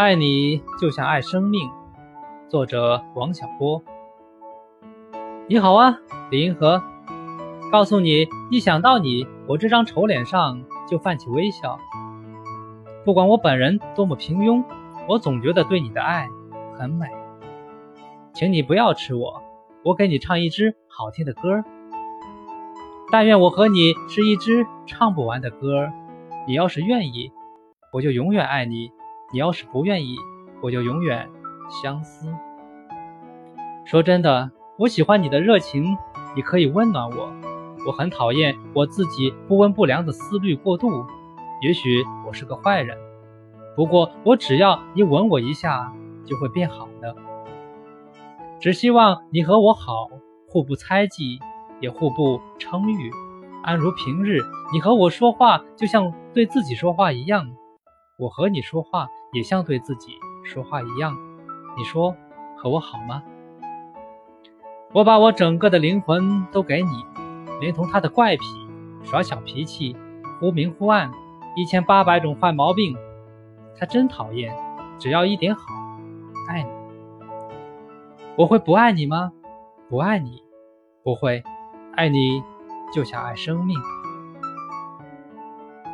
爱你就像爱生命。作者王小波。你好啊，李银河。告诉你，一想到你，我这张丑脸上就泛起微笑。不管我本人多么平庸，我总觉得对你的爱很美。请你不要吃我，我给你唱一支好听的歌。但愿我和你是一支唱不完的歌。你要是愿意，我就永远爱你。你要是不愿意，我就永远相思。说真的，我喜欢你的热情，你可以温暖我。我很讨厌我自己不温不凉的思虑过度。也许我是个坏人，不过我只要你吻我一下，就会变好的。只希望你和我好，互不猜忌，也互不称誉，安如平日。你和我说话，就像对自己说话一样。我和你说话也像对自己说话一样，你说和我好吗？我把我整个的灵魂都给你，连同他的怪癖、耍小脾气、忽明忽暗、一千八百种坏毛病，他真讨厌。只要一点好，爱你。我会不爱你吗？不爱你，不会。爱你就像爱生命。